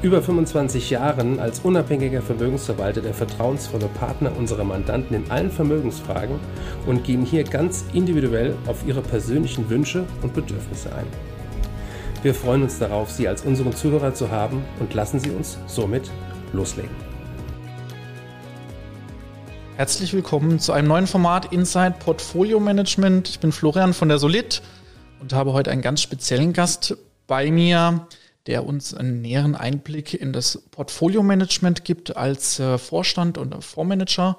über 25 Jahren als unabhängiger Vermögensverwalter der vertrauensvolle Partner unserer Mandanten in allen Vermögensfragen und gehen hier ganz individuell auf ihre persönlichen Wünsche und Bedürfnisse ein. Wir freuen uns darauf, Sie als unseren Zuhörer zu haben und lassen Sie uns somit loslegen. Herzlich willkommen zu einem neuen Format Inside Portfolio Management. Ich bin Florian von der Solid und habe heute einen ganz speziellen Gast bei mir, der uns einen näheren Einblick in das Portfolio Management gibt als äh, Vorstand und Fondsmanager.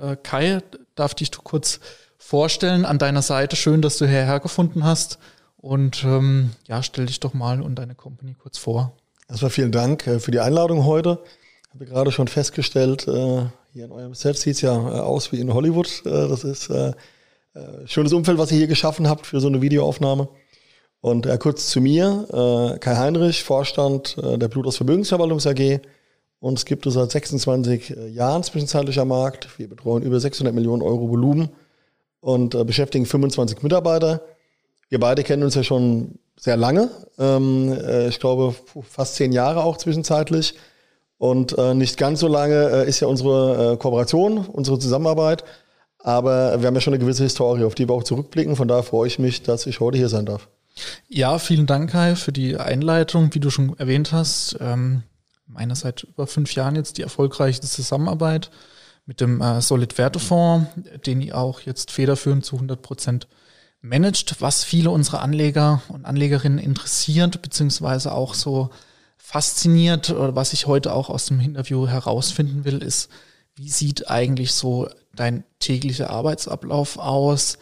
Äh, Kai, darf dich du kurz vorstellen an deiner Seite. Schön, dass du hierher gefunden hast. Und ähm, ja, stell dich doch mal und deine Company kurz vor. Erstmal vielen Dank äh, für die Einladung heute. Ich habe gerade schon festgestellt, hier in eurem Set sieht es ja aus wie in Hollywood. Das ist ein schönes Umfeld, was ihr hier geschaffen habt für so eine Videoaufnahme. Und äh, kurz zu mir, äh, Kai Heinrich, Vorstand äh, der Blutos Vermögensverwaltungs AG. Uns gibt es seit 26 Jahren zwischenzeitlicher Markt. Wir betreuen über 600 Millionen Euro Volumen und äh, beschäftigen 25 Mitarbeiter. Wir beide kennen uns ja schon sehr lange. Ähm, äh, ich glaube, fast zehn Jahre auch zwischenzeitlich. Und äh, nicht ganz so lange äh, ist ja unsere äh, Kooperation, unsere Zusammenarbeit. Aber wir haben ja schon eine gewisse Historie, auf die wir auch zurückblicken. Von daher freue ich mich, dass ich heute hier sein darf. Ja, vielen Dank, Kai, für die Einleitung. Wie du schon erwähnt hast, ähm, meiner seit über fünf Jahren jetzt die erfolgreiche Zusammenarbeit mit dem äh, Solid Wertefonds, den ihr auch jetzt federführend zu 100 Prozent managt, was viele unserer Anleger und Anlegerinnen interessiert, beziehungsweise auch so fasziniert, oder was ich heute auch aus dem Interview herausfinden will, ist, wie sieht eigentlich so dein täglicher Arbeitsablauf aus?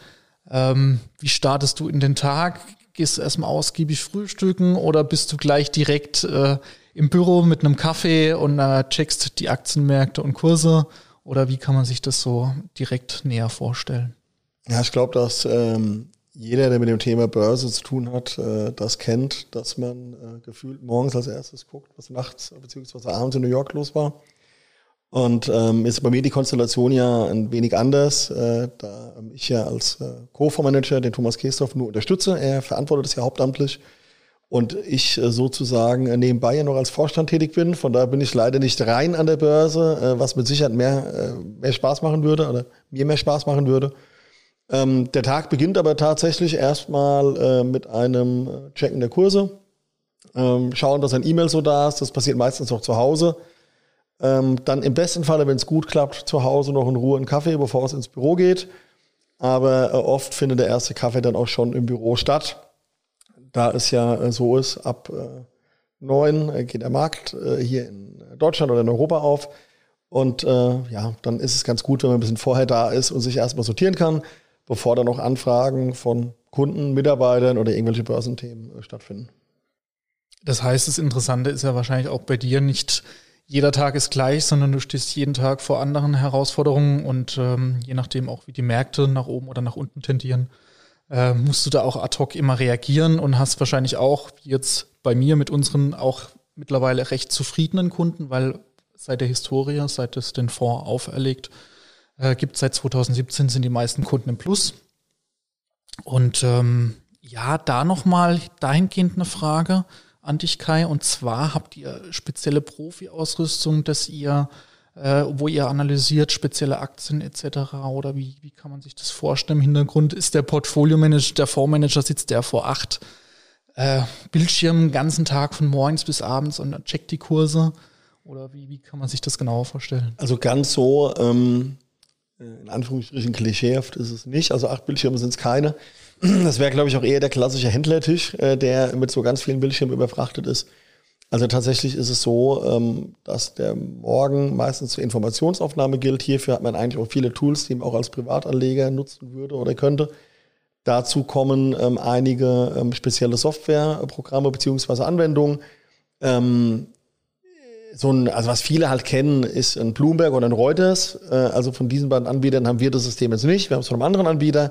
Ähm, wie startest du in den Tag? Gehst du erstmal ausgiebig frühstücken oder bist du gleich direkt äh, im Büro mit einem Kaffee und äh, checkst die Aktienmärkte und Kurse? Oder wie kann man sich das so direkt näher vorstellen? Ja, ich glaube, dass ähm, jeder, der mit dem Thema Börse zu tun hat, äh, das kennt, dass man äh, gefühlt morgens als erstes guckt, was nachts bzw. abends in New York los war. Und ähm, ist bei mir die Konstellation ja ein wenig anders, äh, da ich ja als äh, Co-Fondsmanager den Thomas Kestorf nur unterstütze. Er verantwortet es ja hauptamtlich und ich äh, sozusagen nebenbei ja noch als Vorstand tätig bin. Von daher bin ich leider nicht rein an der Börse, äh, was mit Sicherheit mehr, äh, mehr Spaß machen würde oder mir mehr Spaß machen würde. Ähm, der Tag beginnt aber tatsächlich erstmal äh, mit einem äh, Checken der Kurse. Ähm, schauen, dass ein E-Mail so da ist. Das passiert meistens auch zu Hause. Ähm, dann im besten Falle, wenn es gut klappt, zu Hause noch in Ruhe einen Kaffee, bevor es ins Büro geht. Aber äh, oft findet der erste Kaffee dann auch schon im Büro statt. Da es ja äh, so ist, ab äh, neun äh, geht der Markt äh, hier in Deutschland oder in Europa auf. Und äh, ja, dann ist es ganz gut, wenn man ein bisschen vorher da ist und sich erstmal sortieren kann bevor dann noch Anfragen von Kunden, Mitarbeitern oder irgendwelche Börsenthemen stattfinden. Das heißt, das Interessante ist ja wahrscheinlich auch bei dir nicht jeder Tag ist gleich, sondern du stehst jeden Tag vor anderen Herausforderungen und ähm, je nachdem auch, wie die Märkte nach oben oder nach unten tendieren, äh, musst du da auch ad hoc immer reagieren und hast wahrscheinlich auch jetzt bei mir mit unseren auch mittlerweile recht zufriedenen Kunden, weil seit der Historie, seit es den Fonds auferlegt, äh, gibt seit 2017, sind die meisten Kunden im Plus. Und ähm, ja, da nochmal dahingehend eine Frage an dich, Kai. Und zwar habt ihr spezielle Profi-Ausrüstung, dass ihr, äh, wo ihr analysiert, spezielle Aktien etc. Oder wie, wie kann man sich das vorstellen? Im Hintergrund ist der Portfolio-Manager, der Fondsmanager sitzt der vor acht äh, Bildschirmen den ganzen Tag von morgens bis abends und checkt die Kurse. Oder wie, wie kann man sich das genauer vorstellen? Also ganz so ähm, äh, in Anführungsstrichen klischeehaft ist es nicht. Also acht Bildschirme sind es keine. Das wäre, glaube ich, auch eher der klassische Händlertisch, äh, der mit so ganz vielen Bildschirmen überfrachtet ist. Also tatsächlich ist es so, ähm, dass der Morgen meistens zur Informationsaufnahme gilt. Hierfür hat man eigentlich auch viele Tools, die man auch als Privatanleger nutzen würde oder könnte. Dazu kommen ähm, einige ähm, spezielle Softwareprogramme beziehungsweise Anwendungen so ein, also was viele halt kennen, ist ein Bloomberg oder ein Reuters. Äh, also von diesen beiden Anbietern haben wir das System jetzt nicht. Wir haben es von einem anderen Anbieter.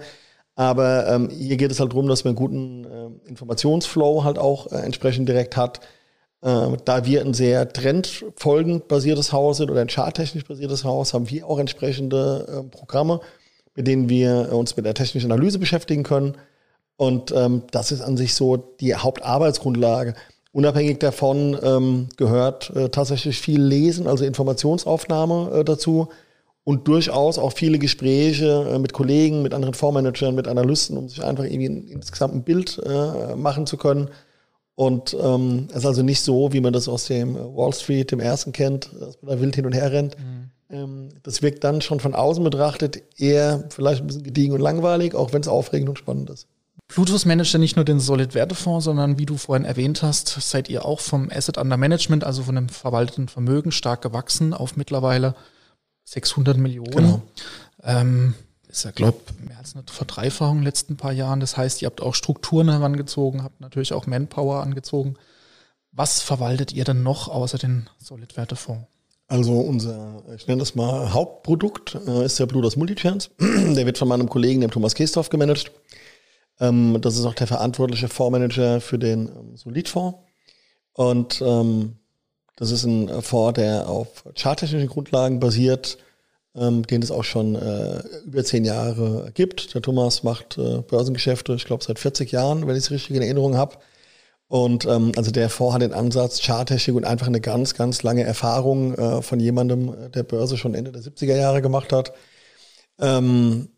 Aber ähm, hier geht es halt darum, dass man einen guten äh, Informationsflow halt auch äh, entsprechend direkt hat. Äh, da wir ein sehr trendfolgend basiertes Haus sind oder ein charttechnisch basiertes Haus, haben wir auch entsprechende äh, Programme, mit denen wir uns mit der technischen Analyse beschäftigen können. Und ähm, das ist an sich so die Hauptarbeitsgrundlage. Unabhängig davon ähm, gehört äh, tatsächlich viel Lesen, also Informationsaufnahme äh, dazu und durchaus auch viele Gespräche äh, mit Kollegen, mit anderen Fondsmanagern, mit Analysten, um sich einfach irgendwie ein, insgesamt ein Bild äh, machen zu können. Und ähm, es ist also nicht so, wie man das aus dem Wall Street, dem ersten kennt, dass man da wild hin und her rennt. Mhm. Ähm, das wirkt dann schon von außen betrachtet eher vielleicht ein bisschen gediegen und langweilig, auch wenn es aufregend und spannend ist. Plutus managt ja nicht nur den Solid-Wertefonds, sondern wie du vorhin erwähnt hast, seid ihr auch vom Asset Under Management, also von dem verwalteten Vermögen, stark gewachsen auf mittlerweile 600 Millionen. Genau. Ähm, ist ja, glaube mehr als eine Verdreifachung in den letzten paar Jahren. Das heißt, ihr habt auch Strukturen herangezogen, habt natürlich auch Manpower angezogen. Was verwaltet ihr denn noch außer den Solid-Wertefonds? Also unser, ich nenne das mal Hauptprodukt, äh, ist der Blutos Multichance. der wird von meinem Kollegen, dem Thomas Kestorf, gemanagt. Ähm, das ist auch der verantwortliche Fondsmanager für den ähm, Solidfonds. Und ähm, das ist ein Fonds, der auf charttechnischen Grundlagen basiert, ähm, den es auch schon äh, über zehn Jahre gibt. Der Thomas macht äh, Börsengeschäfte, ich glaube, seit 40 Jahren, wenn ich es richtig in Erinnerung habe. Und ähm, also der Fonds hat den Ansatz Charttechnik und einfach eine ganz, ganz lange Erfahrung äh, von jemandem, äh, der Börse schon Ende der 70er Jahre gemacht hat. Ähm,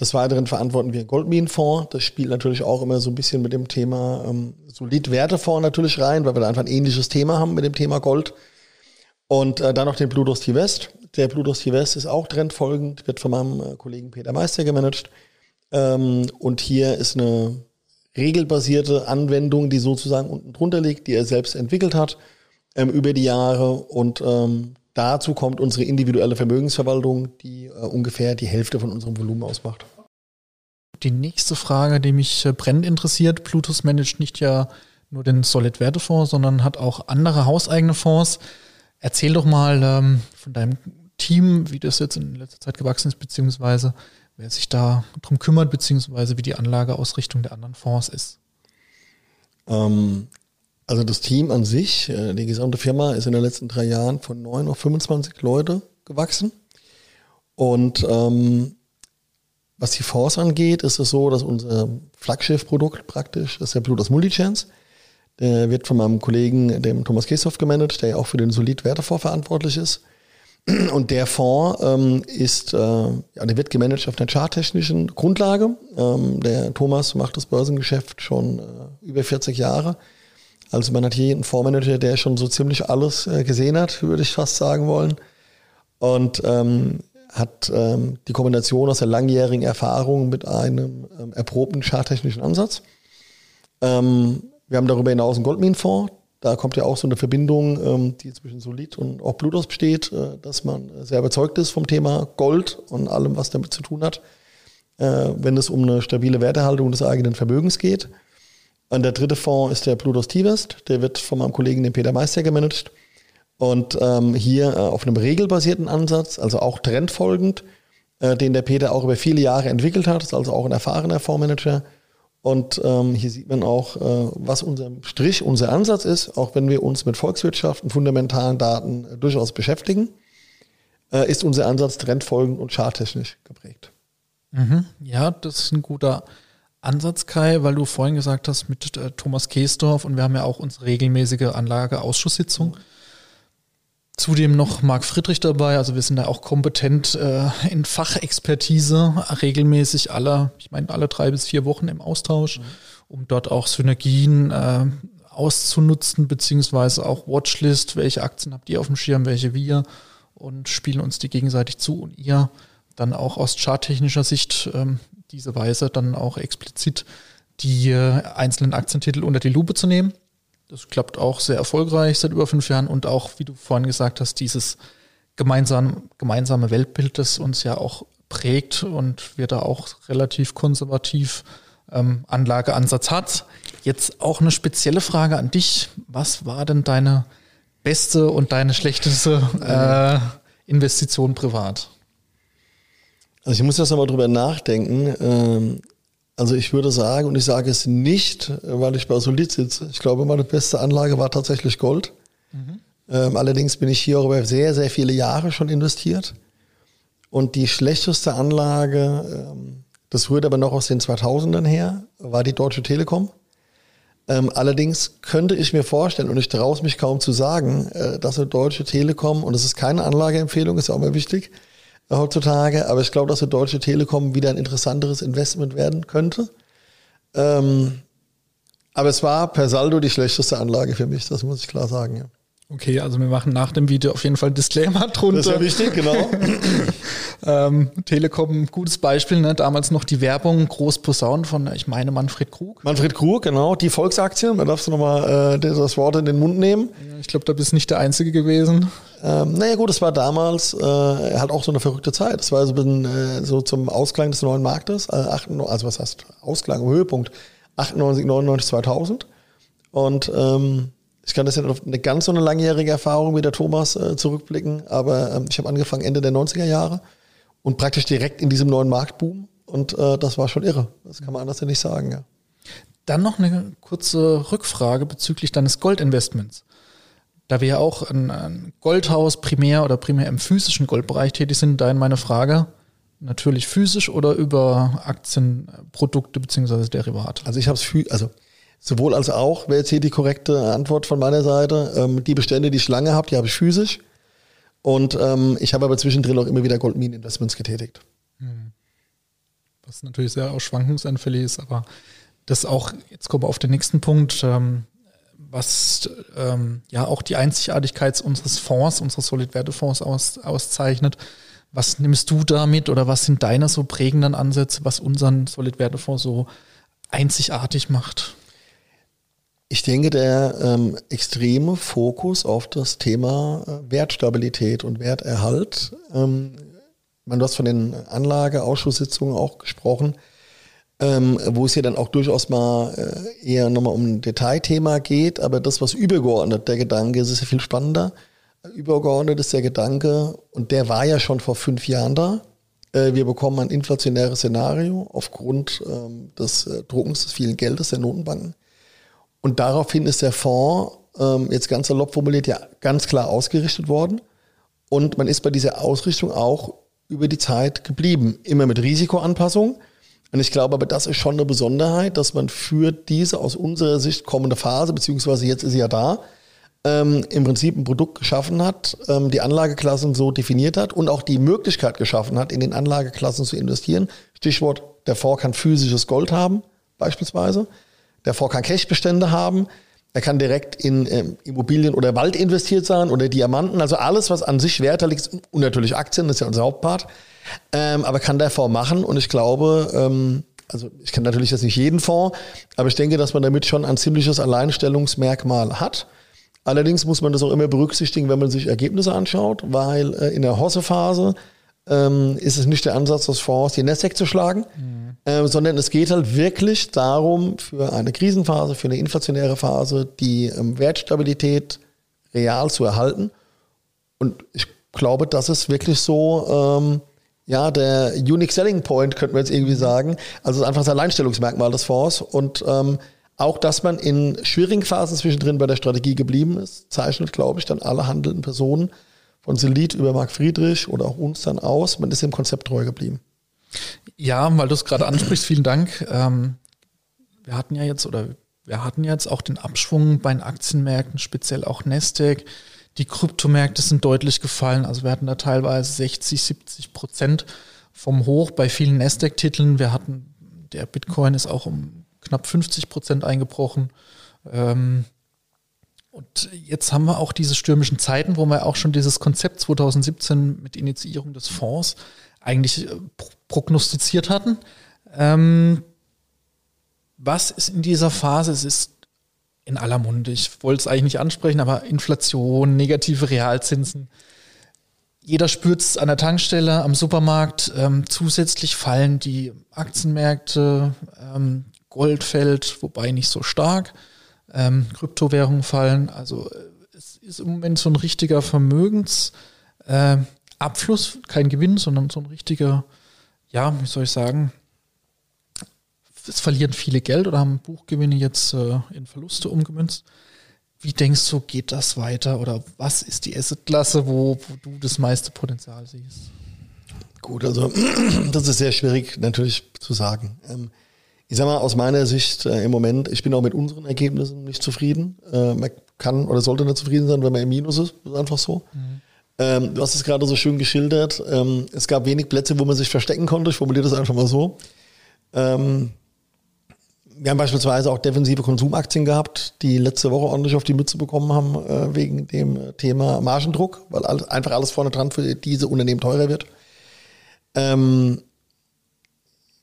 des Weiteren verantworten wir Goldminenfonds. Das spielt natürlich auch immer so ein bisschen mit dem Thema ähm, Solid-Wertefonds natürlich rein, weil wir da einfach ein ähnliches Thema haben mit dem Thema Gold. Und äh, dann noch den Bludos T-West. Der Bludos T-West ist auch trendfolgend, wird von meinem äh, Kollegen Peter Meister gemanagt. Ähm, und hier ist eine regelbasierte Anwendung, die sozusagen unten drunter liegt, die er selbst entwickelt hat ähm, über die Jahre. Und ähm, Dazu kommt unsere individuelle Vermögensverwaltung, die äh, ungefähr die Hälfte von unserem Volumen ausmacht. Die nächste Frage, die mich äh, brennend interessiert, Plutus managt nicht ja nur den Solid-Wertefonds, sondern hat auch andere hauseigene Fonds. Erzähl doch mal ähm, von deinem Team, wie das jetzt in letzter Zeit gewachsen ist, beziehungsweise wer sich da drum kümmert, beziehungsweise wie die Anlageausrichtung der anderen Fonds ist. Ähm, also das Team an sich, äh, die gesamte Firma ist in den letzten drei Jahren von neun auf 25 Leute gewachsen. Und ähm, was die Fonds angeht, ist es so, dass unser Flaggschiff-Produkt praktisch, das ist der Bluetooth Multichance. Der wird von meinem Kollegen, dem Thomas Keshoff, gemanagt, der ja auch für den Solid-Wertefonds verantwortlich ist. Und der Fonds ähm, ist, äh, ja, der wird gemanagt auf einer charttechnischen Grundlage. Ähm, der Thomas macht das Börsengeschäft schon äh, über 40 Jahre. Also man hat hier einen Fondsmanager, der schon so ziemlich alles äh, gesehen hat, würde ich fast sagen wollen. Und ähm, hat ähm, die Kombination aus der langjährigen Erfahrung mit einem ähm, erprobten charttechnischen Ansatz. Ähm, wir haben darüber hinaus einen Goldminenfonds. Da kommt ja auch so eine Verbindung, ähm, die zwischen Solid und auch Blutos besteht, äh, dass man sehr überzeugt ist vom Thema Gold und allem, was damit zu tun hat, äh, wenn es um eine stabile Wertehaltung des eigenen Vermögens geht. Und der dritte Fonds ist der Plutos T-West. Der wird von meinem Kollegen, dem Peter Meister, gemanagt. Und ähm, hier äh, auf einem regelbasierten Ansatz, also auch trendfolgend, äh, den der Peter auch über viele Jahre entwickelt hat. Ist also auch ein erfahrener Fondsmanager. Und ähm, hier sieht man auch, äh, was unser Strich, unser Ansatz ist, auch wenn wir uns mit Volkswirtschaft und fundamentalen Daten äh, durchaus beschäftigen, äh, ist unser Ansatz trendfolgend und charttechnisch geprägt. Mhm. Ja, das ist ein guter Ansatz, Kai, weil du vorhin gesagt hast mit äh, Thomas Keesdorf und wir haben ja auch unsere regelmäßige Anlageausschusssitzung. Zudem noch Marc Friedrich dabei, also wir sind da auch kompetent äh, in Fachexpertise, regelmäßig alle, ich meine alle drei bis vier Wochen im Austausch, mhm. um dort auch Synergien äh, auszunutzen, beziehungsweise auch Watchlist, welche Aktien habt ihr auf dem Schirm, welche wir und spielen uns die gegenseitig zu und ihr dann auch aus charttechnischer Sicht ähm, diese Weise dann auch explizit die äh, einzelnen Aktientitel unter die Lupe zu nehmen. Das klappt auch sehr erfolgreich seit über fünf Jahren und auch, wie du vorhin gesagt hast, dieses gemeinsame, gemeinsame Weltbild, das uns ja auch prägt und wir da auch relativ konservativ ähm, Anlageansatz hat. Jetzt auch eine spezielle Frage an dich. Was war denn deine beste und deine schlechteste äh, Investition privat? Also ich muss jetzt nochmal drüber nachdenken. Ähm, also ich würde sagen, und ich sage es nicht, weil ich bei Solid sitze. Ich glaube, meine beste Anlage war tatsächlich Gold. Mhm. Ähm, allerdings bin ich hier auch über sehr, sehr viele Jahre schon investiert. Und die schlechteste Anlage, ähm, das rührt aber noch aus den 2000ern her, war die Deutsche Telekom. Ähm, allerdings könnte ich mir vorstellen, und ich traue es mich kaum zu sagen, äh, dass eine Deutsche Telekom, und es ist keine Anlageempfehlung, ist ja auch mal wichtig, heutzutage. Aber ich glaube, dass die Deutsche Telekom wieder ein interessanteres Investment werden könnte. Ähm, aber es war per Saldo die schlechteste Anlage für mich, das muss ich klar sagen. Ja. Okay, also wir machen nach dem Video auf jeden Fall Disclaimer drunter. Das ist ja wichtig, genau. ähm, Telekom, gutes Beispiel, ne? damals noch die Werbung, groß Posaun von, ich meine, Manfred Krug. Manfred Krug, genau, die Volksaktie, da darfst du nochmal äh, das Wort in den Mund nehmen. Ich glaube, da bist du nicht der Einzige gewesen. Ähm, naja gut, es war damals äh, halt auch so eine verrückte Zeit. Es war so, bisschen, äh, so zum Ausklang des neuen Marktes, äh, 98, also was heißt Ausklang, Höhepunkt, 98, 99, 2000. Und ähm, ich kann das ja auf eine ganz so eine langjährige Erfahrung wie der Thomas äh, zurückblicken, aber ähm, ich habe angefangen Ende der 90er Jahre und praktisch direkt in diesem neuen Marktboom und äh, das war schon irre. Das kann man anders ja nicht sagen, ja. Dann noch eine kurze Rückfrage bezüglich deines Goldinvestments. Da wir ja auch ein, ein Goldhaus primär oder primär im physischen Goldbereich tätig sind, da in meine Frage, natürlich physisch oder über Aktienprodukte beziehungsweise Derivate? Also ich habe es, also Sowohl als auch, wäre jetzt hier die korrekte Antwort von meiner Seite. Ähm, die Bestände, die ich lange habe, die habe ich physisch. Und ähm, ich habe aber zwischendrin auch immer wieder Goldminen-Investments getätigt. Hm. Was natürlich sehr auch schwankungsanfällig ist, aber das auch, jetzt kommen wir auf den nächsten Punkt, ähm, was ähm, ja auch die Einzigartigkeit unseres Fonds, unseres Solid-Werte-Fonds aus, auszeichnet. Was nimmst du damit oder was sind deine so prägenden Ansätze, was unseren Solid-Werte-Fonds so einzigartig macht? Ich denke, der ähm, extreme Fokus auf das Thema äh, Wertstabilität und Werterhalt, ähm, man, du hast von den Anlageausschusssitzungen auch gesprochen, ähm, wo es ja dann auch durchaus mal äh, eher nochmal um ein Detailthema geht, aber das, was übergeordnet der Gedanke ist, ist ja viel spannender. Übergeordnet ist der Gedanke, und der war ja schon vor fünf Jahren da, äh, wir bekommen ein inflationäres Szenario aufgrund ähm, des äh, Druckens des vielen Geldes der Notenbanken. Und daraufhin ist der Fonds, ähm, jetzt ganz salopp formuliert, ja ganz klar ausgerichtet worden. Und man ist bei dieser Ausrichtung auch über die Zeit geblieben. Immer mit Risikoanpassung. Und ich glaube aber, das ist schon eine Besonderheit, dass man für diese aus unserer Sicht kommende Phase, beziehungsweise jetzt ist sie ja da, ähm, im Prinzip ein Produkt geschaffen hat, ähm, die Anlageklassen so definiert hat und auch die Möglichkeit geschaffen hat, in den Anlageklassen zu investieren. Stichwort, der Fonds kann physisches Gold haben, beispielsweise. Der Fonds kann Cashbestände haben. Er kann direkt in ähm, Immobilien oder Wald investiert sein oder Diamanten. Also alles, was an sich werter liegt und natürlich Aktien, das ist ja unser Hauptpart. Ähm, aber kann der Fonds machen. Und ich glaube, ähm, also ich kenne natürlich jetzt nicht jeden Fonds, aber ich denke, dass man damit schon ein ziemliches Alleinstellungsmerkmal hat. Allerdings muss man das auch immer berücksichtigen, wenn man sich Ergebnisse anschaut, weil äh, in der Hosse-Phase ähm, ist es nicht der Ansatz des Fonds, die Nasdaq zu schlagen, mhm. äh, sondern es geht halt wirklich darum, für eine Krisenphase, für eine inflationäre Phase, die ähm, Wertstabilität real zu erhalten. Und ich glaube, das ist wirklich so, ähm, ja, der Unique Selling Point, könnte man jetzt irgendwie sagen. Also einfach das Alleinstellungsmerkmal des Fonds. Und ähm, auch, dass man in schwierigen Phasen zwischendrin bei der Strategie geblieben ist, zeichnet, glaube ich, dann alle handelnden Personen von Selit über Marc Friedrich oder auch uns dann aus. Man ist dem Konzept treu geblieben. Ja, weil du es gerade ansprichst, vielen Dank. Ähm, wir hatten ja jetzt oder wir hatten jetzt auch den Abschwung bei den Aktienmärkten, speziell auch Nasdaq. Die Kryptomärkte sind deutlich gefallen. Also wir hatten da teilweise 60, 70 Prozent vom Hoch bei vielen Nasdaq-Titeln. Wir hatten, der Bitcoin ist auch um knapp 50 Prozent eingebrochen. Ähm, und jetzt haben wir auch diese stürmischen Zeiten, wo wir auch schon dieses Konzept 2017 mit Initiierung des Fonds eigentlich äh, prognostiziert hatten. Ähm, was ist in dieser Phase? Es ist in aller Munde. Ich wollte es eigentlich nicht ansprechen, aber Inflation, negative Realzinsen. Jeder spürt es an der Tankstelle, am Supermarkt. Ähm, zusätzlich fallen die Aktienmärkte, ähm, Gold fällt, wobei nicht so stark ähm, Kryptowährungen fallen. Also äh, es ist im Moment so ein richtiger Vermögensabfluss, äh, kein Gewinn, sondern so ein richtiger, ja, wie soll ich sagen, es verlieren viele Geld oder haben Buchgewinne jetzt äh, in Verluste umgemünzt. Wie denkst du, geht das weiter oder was ist die Assetklasse, wo, wo du das meiste Potenzial siehst? Gut, also das ist sehr schwierig natürlich zu sagen. Ähm, ich sag mal, aus meiner Sicht äh, im Moment, ich bin auch mit unseren Ergebnissen nicht zufrieden. Äh, man kann oder sollte nicht zufrieden sein, wenn man im Minus ist. Das ist einfach so. Mhm. Ähm, du hast es gerade so schön geschildert. Ähm, es gab wenig Plätze, wo man sich verstecken konnte. Ich formuliere das einfach mal so. Ähm, wir haben beispielsweise auch defensive Konsumaktien gehabt, die letzte Woche ordentlich auf die Mütze bekommen haben äh, wegen dem Thema Margendruck, weil alles, einfach alles vorne dran für diese Unternehmen teurer wird. Ähm,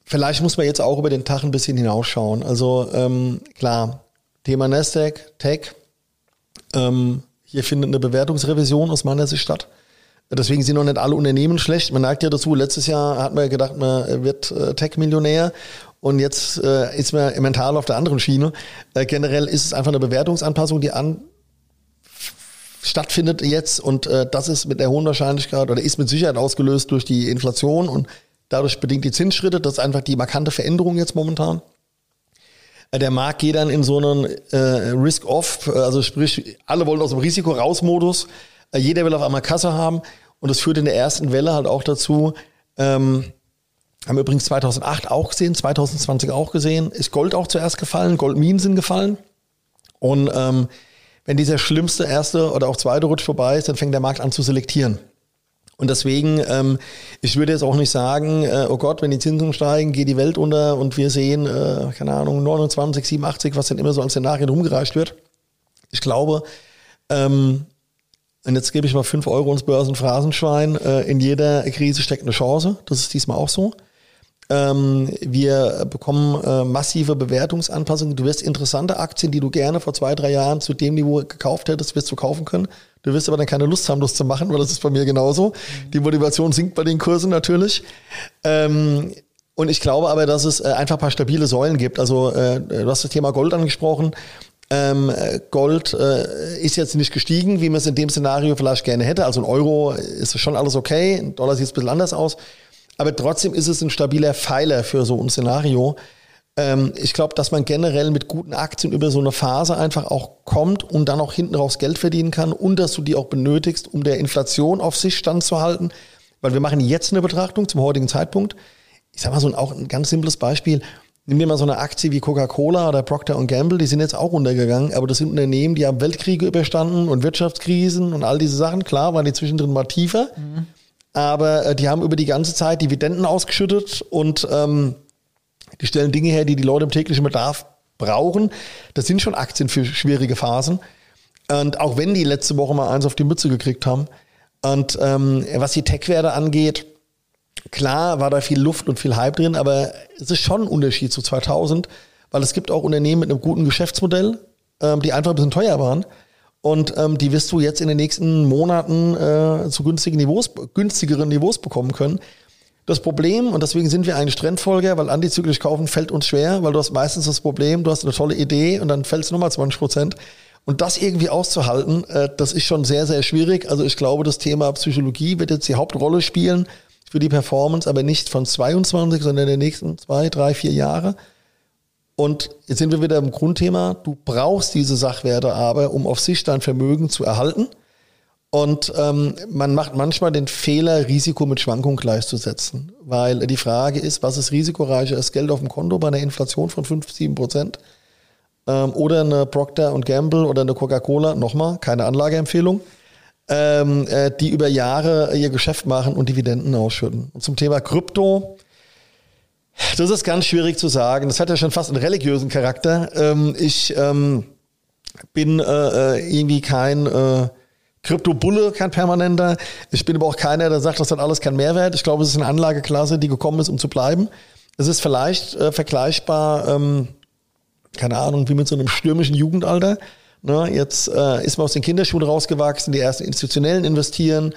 vielleicht muss man jetzt auch über den Tag ein bisschen hinausschauen. Also ähm, klar, Thema Nasdaq, Tech, ähm, hier findet eine Bewertungsrevision aus meiner Sicht statt. Deswegen sind noch nicht alle Unternehmen schlecht. Man neigt ja dazu, letztes Jahr hat man gedacht, man wird äh, Tech-Millionär und jetzt äh, ist man mental auf der anderen Schiene. Äh, generell ist es einfach eine Bewertungsanpassung, die an stattfindet jetzt und äh, das ist mit der hohen Wahrscheinlichkeit oder ist mit Sicherheit ausgelöst durch die Inflation und dadurch bedingt die Zinsschritte. Das ist einfach die markante Veränderung jetzt momentan. Äh, der Markt geht dann in so einen äh, Risk-Off, also sprich, alle wollen aus dem Risiko raus-Modus. Äh, jeder will auf einmal Kasse haben und das führt in der ersten Welle halt auch dazu, ähm, haben wir übrigens 2008 auch gesehen, 2020 auch gesehen. Ist Gold auch zuerst gefallen, Goldminen sind gefallen. Und ähm, wenn dieser schlimmste erste oder auch zweite Rutsch vorbei ist, dann fängt der Markt an zu selektieren. Und deswegen, ähm, ich würde jetzt auch nicht sagen, äh, oh Gott, wenn die Zinsen steigen, geht die Welt unter und wir sehen, äh, keine Ahnung, 29, 87, was dann immer so als Szenarien rumgereicht wird. Ich glaube, ähm, und jetzt gebe ich mal fünf Euro ins Börsenphrasenschwein, äh, in jeder Krise steckt eine Chance. Das ist diesmal auch so. Ähm, wir bekommen äh, massive Bewertungsanpassungen. Du wirst interessante Aktien, die du gerne vor zwei, drei Jahren zu dem Niveau gekauft hättest, wirst du kaufen können. Du wirst aber dann keine Lust haben, das zu machen, weil das ist bei mir genauso. Die Motivation sinkt bei den Kursen natürlich. Ähm, und ich glaube aber, dass es äh, einfach ein paar stabile Säulen gibt. Also äh, du hast das Thema Gold angesprochen. Ähm, Gold ist jetzt nicht gestiegen, wie man es in dem Szenario vielleicht gerne hätte. Also ein Euro ist schon alles okay, ein Dollar sieht es ein bisschen anders aus. Aber trotzdem ist es ein stabiler Pfeiler für so ein Szenario. Ähm, ich glaube, dass man generell mit guten Aktien über so eine Phase einfach auch kommt und dann auch hinten raus Geld verdienen kann und dass du die auch benötigst, um der Inflation auf sich standzuhalten. Weil wir machen jetzt eine Betrachtung zum heutigen Zeitpunkt. Ich sage mal so ein, auch ein ganz simples Beispiel. Nimm dir mal so eine Aktie wie Coca-Cola oder Procter Gamble, die sind jetzt auch runtergegangen, aber das sind Unternehmen, die haben Weltkriege überstanden und Wirtschaftskrisen und all diese Sachen. Klar, waren die zwischendrin mal tiefer. Mhm aber äh, die haben über die ganze Zeit Dividenden ausgeschüttet und ähm, die stellen Dinge her, die die Leute im täglichen Bedarf brauchen. Das sind schon Aktien für schwierige Phasen. Und auch wenn die letzte Woche mal eins auf die Mütze gekriegt haben. Und ähm, was die Tech-Werte angeht, klar war da viel Luft und viel Hype drin, aber es ist schon ein Unterschied zu 2000, weil es gibt auch Unternehmen mit einem guten Geschäftsmodell, ähm, die einfach ein bisschen teuer waren. Und ähm, die wirst du jetzt in den nächsten Monaten äh, zu günstigen Niveaus, günstigeren Niveaus bekommen können. Das Problem, und deswegen sind wir eigentlich Trendfolger, weil antizyklisch kaufen fällt uns schwer, weil du hast meistens das Problem, du hast eine tolle Idee und dann fällt es nochmal 20 Prozent. Und das irgendwie auszuhalten, äh, das ist schon sehr, sehr schwierig. Also ich glaube, das Thema Psychologie wird jetzt die Hauptrolle spielen für die Performance, aber nicht von 22, sondern in den nächsten zwei, drei, vier Jahre. Und jetzt sind wir wieder im Grundthema. Du brauchst diese Sachwerte aber, um auf sich dein Vermögen zu erhalten. Und ähm, man macht manchmal den Fehler, Risiko mit Schwankung gleichzusetzen. Weil die Frage ist, was ist risikoreicher? Ist Geld auf dem Konto bei einer Inflation von 5, 7 Prozent? Ähm, oder eine Procter Gamble oder eine Coca-Cola, nochmal, keine Anlageempfehlung, ähm, äh, die über Jahre ihr Geschäft machen und Dividenden ausschütten. Und zum Thema Krypto, das ist ganz schwierig zu sagen. Das hat ja schon fast einen religiösen Charakter. Ähm, ich ähm, bin äh, äh, irgendwie kein äh, Krypto-Bulle, kein permanenter. Ich bin aber auch keiner, der sagt, das hat alles keinen Mehrwert. Ich glaube, es ist eine Anlageklasse, die gekommen ist, um zu bleiben. Es ist vielleicht vergleichbar, ähm, keine Ahnung, wie mit so einem stürmischen Jugendalter. Ne, jetzt ist man aus den Kinderschuhen rausgewachsen, die ersten institutionellen investieren,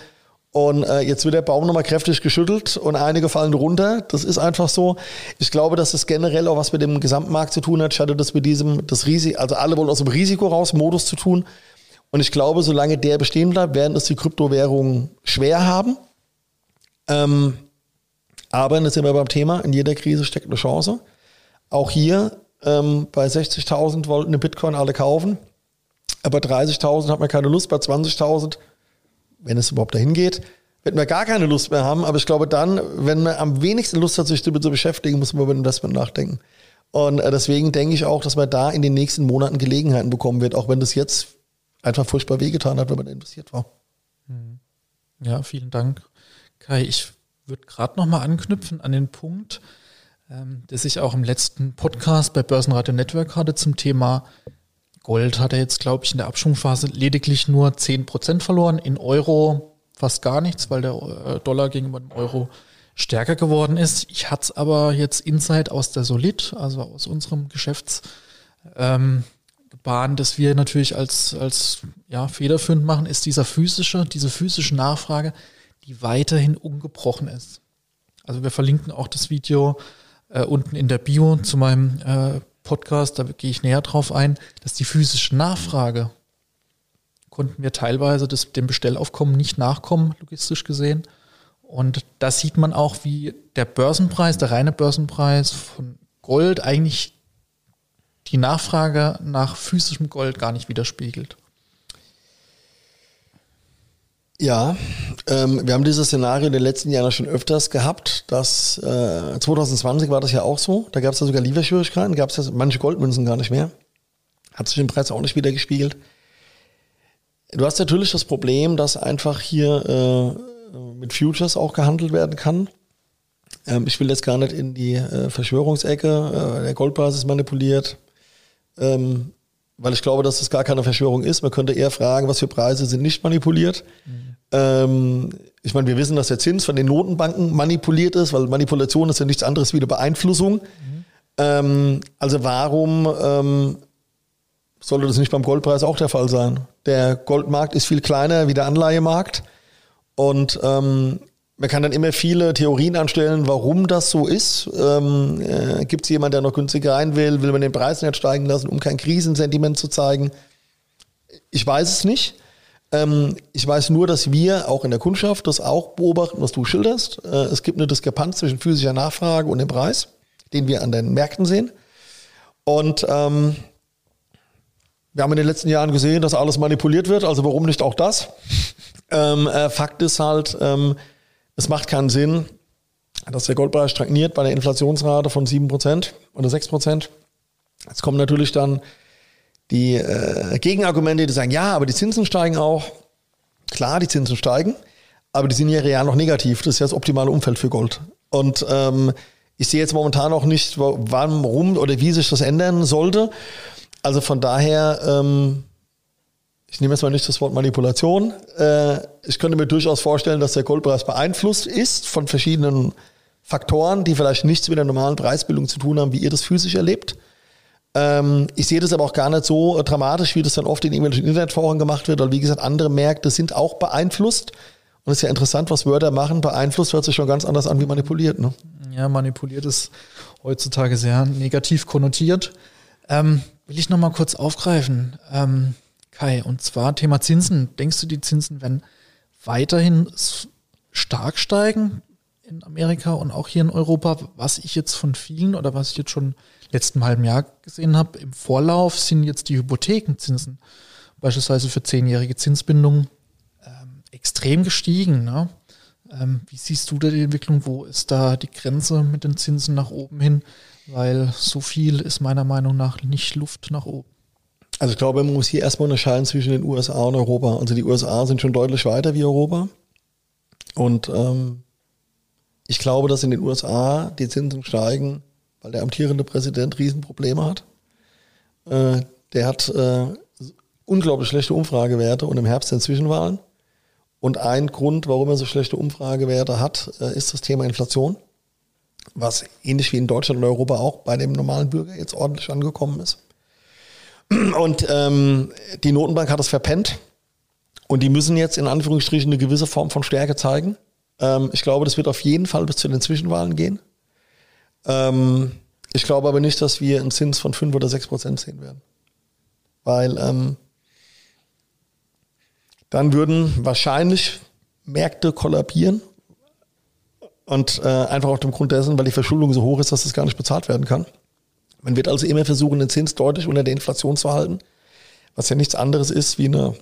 und äh, jetzt wird der Baum nochmal kräftig geschüttelt und einige fallen runter. Das ist einfach so. Ich glaube, dass das generell auch was mit dem Gesamtmarkt zu tun hat. Ich hatte das mit diesem, das Risiko, also alle wollen aus dem Risiko raus, Modus zu tun. Und ich glaube, solange der bestehen bleibt, werden es die Kryptowährungen schwer haben. Ähm, aber, das sind wir beim Thema, in jeder Krise steckt eine Chance. Auch hier ähm, bei 60.000 wollten eine Bitcoin alle kaufen. Aber 30.000 hat man keine Lust, bei 20.000, wenn es überhaupt dahin geht, werden wir gar keine Lust mehr haben. Aber ich glaube dann, wenn man am wenigsten Lust hat, sich damit zu beschäftigen, muss man über Investment nachdenken. Und äh, deswegen denke ich auch, dass man da in den nächsten Monaten Gelegenheiten bekommen wird, auch wenn das jetzt einfach furchtbar wehgetan hat, wenn man investiert war. Mhm. Ja, vielen Dank, Kai. Ich würde gerade noch mal anknüpfen an den Punkt, ähm, das ich auch im letzten Podcast bei Börsenradio Network hatte zum Thema Gold hat er jetzt, glaube ich, in der Abschwungphase lediglich nur 10% verloren. In Euro fast gar nichts, weil der äh, Dollar gegenüber dem Euro stärker geworden ist. Ich hatte es aber jetzt Insight aus der Solid, also aus unserem Geschäftsgebaren, ähm, das wir natürlich als, als ja, federführend machen, ist dieser physische, diese physische Nachfrage, die weiterhin ungebrochen ist. Also wir verlinken auch das Video äh, unten in der Bio zu meinem äh, Podcast, da gehe ich näher drauf ein, dass die physische Nachfrage konnten wir teilweise das, dem Bestellaufkommen nicht nachkommen, logistisch gesehen. Und da sieht man auch, wie der Börsenpreis, der reine Börsenpreis von Gold eigentlich die Nachfrage nach physischem Gold gar nicht widerspiegelt. Ja, ähm, wir haben dieses Szenario in den letzten Jahren schon öfters gehabt. Dass, äh, 2020 war das ja auch so. Da gab es ja sogar Lieferschwierigkeiten, gab es ja manche Goldmünzen gar nicht mehr. Hat sich im Preis auch nicht wieder gespiegelt. Du hast natürlich das Problem, dass einfach hier äh, mit Futures auch gehandelt werden kann. Ähm, ich will jetzt gar nicht in die äh, Verschwörungsecke. Äh, der ist manipuliert. Ähm, weil ich glaube, dass das gar keine Verschwörung ist. Man könnte eher fragen, was für Preise sind nicht manipuliert. Mhm. Ähm, ich meine, wir wissen, dass der Zins von den Notenbanken manipuliert ist, weil Manipulation ist ja nichts anderes wie eine Beeinflussung. Mhm. Ähm, also warum ähm, sollte das nicht beim Goldpreis auch der Fall sein? Der Goldmarkt ist viel kleiner wie der Anleihemarkt und ähm, man kann dann immer viele Theorien anstellen, warum das so ist. Ähm, äh, Gibt es jemanden, der noch günstiger rein will? Will man den Preis nicht steigen lassen, um kein Krisensentiment zu zeigen? Ich weiß es nicht. Ähm, ich weiß nur, dass wir auch in der Kundschaft das auch beobachten, was du schilderst. Äh, es gibt eine Diskrepanz zwischen physischer Nachfrage und dem Preis, den wir an den Märkten sehen. Und ähm, wir haben in den letzten Jahren gesehen, dass alles manipuliert wird, also warum nicht auch das? Ähm, äh, Fakt ist halt, ähm, es macht keinen Sinn, dass der Goldpreis stagniert bei einer Inflationsrate von 7% oder 6%. Jetzt kommen natürlich dann die äh, Gegenargumente, die sagen, ja, aber die Zinsen steigen auch. Klar, die Zinsen steigen, aber die sind ja real noch negativ. Das ist ja das optimale Umfeld für Gold. Und ähm, ich sehe jetzt momentan auch nicht, warum oder wie sich das ändern sollte. Also von daher ähm, ich nehme jetzt mal nicht das Wort Manipulation. Äh, ich könnte mir durchaus vorstellen, dass der Goldpreis beeinflusst ist von verschiedenen Faktoren, die vielleicht nichts mit der normalen Preisbildung zu tun haben, wie ihr das physisch erlebt. Ähm, ich sehe das aber auch gar nicht so dramatisch, wie das dann oft in irgendwelchen Internetforen gemacht wird, weil wie gesagt, andere Märkte sind auch beeinflusst. Und es ist ja interessant, was Wörter machen. Beeinflusst hört sich schon ganz anders an wie manipuliert. Ne? Ja, manipuliert ist heutzutage sehr negativ konnotiert. Ähm, will ich nochmal kurz aufgreifen. Ähm, Kai, und zwar Thema Zinsen. Denkst du, die Zinsen werden weiterhin stark steigen in Amerika und auch hier in Europa? Was ich jetzt von vielen oder was ich jetzt schon letzten halben Jahr gesehen habe, im Vorlauf sind jetzt die Hypothekenzinsen, beispielsweise für zehnjährige Zinsbindungen, ähm, extrem gestiegen. Ne? Ähm, wie siehst du da die Entwicklung? Wo ist da die Grenze mit den Zinsen nach oben hin? Weil so viel ist meiner Meinung nach nicht Luft nach oben. Also ich glaube, man muss hier erstmal unterscheiden zwischen den USA und Europa. Also die USA sind schon deutlich weiter wie Europa. Und ähm, ich glaube, dass in den USA die Zinsen steigen, weil der amtierende Präsident Riesenprobleme hat. Äh, der hat äh, unglaublich schlechte Umfragewerte und im Herbst sind Zwischenwahlen. Und ein Grund, warum er so schlechte Umfragewerte hat, äh, ist das Thema Inflation, was ähnlich wie in Deutschland und Europa auch bei dem normalen Bürger jetzt ordentlich angekommen ist. Und ähm, die Notenbank hat es verpennt. Und die müssen jetzt in Anführungsstrichen eine gewisse Form von Stärke zeigen. Ähm, ich glaube, das wird auf jeden Fall bis zu den Zwischenwahlen gehen. Ähm, ich glaube aber nicht, dass wir einen Zins von 5 oder 6 Prozent sehen werden. Weil ähm, dann würden wahrscheinlich Märkte kollabieren. Und äh, einfach auf dem Grund dessen, weil die Verschuldung so hoch ist, dass das gar nicht bezahlt werden kann. Man wird also immer versuchen, den Zins deutlich unter der Inflation zu halten, was ja nichts anderes ist wie eine,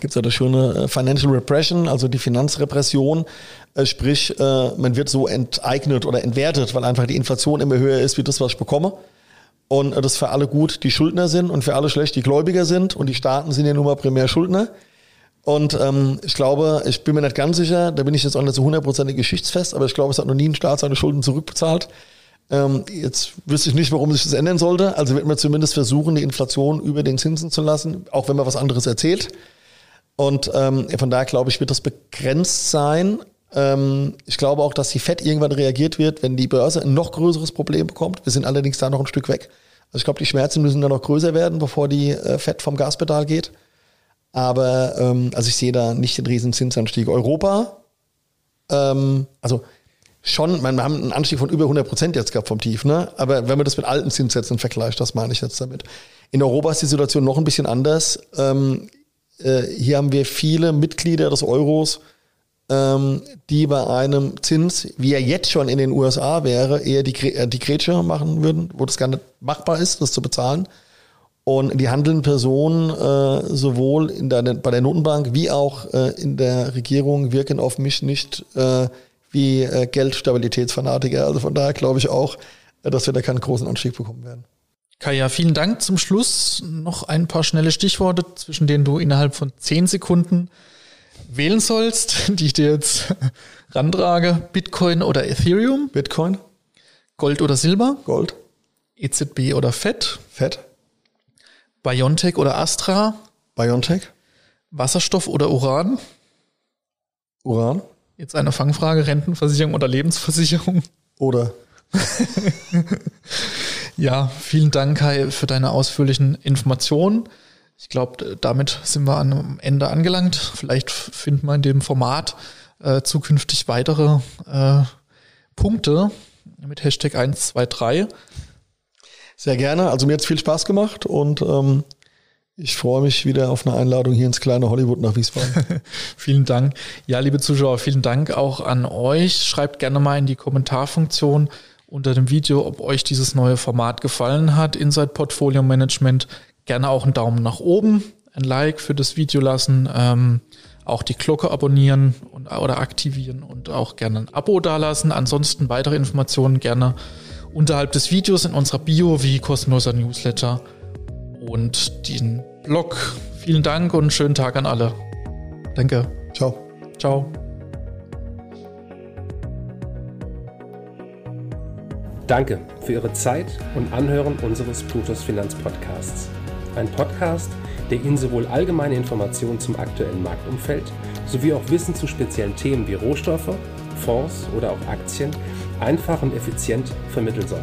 gibt es ja das schöne äh, Financial Repression, also die Finanzrepression, äh, sprich, äh, man wird so enteignet oder entwertet, weil einfach die Inflation immer höher ist, wie das, was ich bekomme. Und das für alle gut die Schuldner sind und für alle schlecht die Gläubiger sind. Und die Staaten sind ja nun mal primär Schuldner. Und ähm, ich glaube, ich bin mir nicht ganz sicher, da bin ich jetzt auch nicht so hundertprozentig geschichtsfest, aber ich glaube, es hat noch nie ein Staat seine Schulden zurückbezahlt. Ähm, jetzt wüsste ich nicht, warum sich das ändern sollte. Also wird man zumindest versuchen, die Inflation über den Zinsen zu lassen, auch wenn man was anderes erzählt. Und ähm, von daher glaube ich, wird das begrenzt sein. Ähm, ich glaube auch, dass die FED irgendwann reagiert wird, wenn die Börse ein noch größeres Problem bekommt. Wir sind allerdings da noch ein Stück weg. Also ich glaube, die Schmerzen müssen dann noch größer werden, bevor die äh, FED vom Gaspedal geht. Aber ähm, also ich sehe da nicht den riesen Zinsanstieg. Europa, ähm, also schon, wir haben einen Anstieg von über 100 Prozent jetzt gehabt vom Tief, ne? aber wenn man das mit alten Zinssätzen vergleicht, das meine ich jetzt damit. In Europa ist die Situation noch ein bisschen anders. Ähm, äh, hier haben wir viele Mitglieder des Euros, ähm, die bei einem Zins, wie er jetzt schon in den USA wäre, eher die, äh, die Grätsche machen würden, wo das gar nicht machbar ist, das zu bezahlen. Und die handelnden Personen äh, sowohl der, bei der Notenbank wie auch äh, in der Regierung wirken auf mich nicht äh, wie äh, Geldstabilitätsfanatiker. Also von daher glaube ich auch, dass wir da keinen großen Anstieg bekommen werden. Kaya, vielen Dank. Zum Schluss noch ein paar schnelle Stichworte, zwischen denen du innerhalb von zehn Sekunden wählen sollst, die ich dir jetzt rantrage. Bitcoin oder Ethereum? Bitcoin. Gold oder Silber? Gold. EZB oder Fett? Fett. BioNTech oder Astra? BioNTech. Wasserstoff oder Uran? Uran. Jetzt eine Fangfrage, Rentenversicherung oder Lebensversicherung? Oder. ja, vielen Dank, Kai, für deine ausführlichen Informationen. Ich glaube, damit sind wir am Ende angelangt. Vielleicht finden wir in dem Format äh, zukünftig weitere äh, Punkte mit Hashtag 123. Sehr gerne. Also mir hat es viel Spaß gemacht und ähm, ich freue mich wieder auf eine Einladung hier ins kleine Hollywood nach Wiesbaden. vielen Dank. Ja, liebe Zuschauer, vielen Dank auch an euch. Schreibt gerne mal in die Kommentarfunktion unter dem Video, ob euch dieses neue Format gefallen hat. Inside Portfolio Management. Gerne auch einen Daumen nach oben, ein Like für das Video lassen, ähm, auch die Glocke abonnieren und, oder aktivieren und auch gerne ein Abo dalassen. Ansonsten weitere Informationen gerne unterhalb des Videos in unserer Bio wie kostenloser Newsletter und den Blog. Vielen Dank und schönen Tag an alle. Danke. Ciao. Ciao. Danke für Ihre Zeit und Anhören unseres Plutos Finanzpodcasts. Ein Podcast, der Ihnen sowohl allgemeine Informationen zum aktuellen Marktumfeld sowie auch Wissen zu speziellen Themen wie Rohstoffe, Fonds oder auch Aktien einfach und effizient vermitteln soll.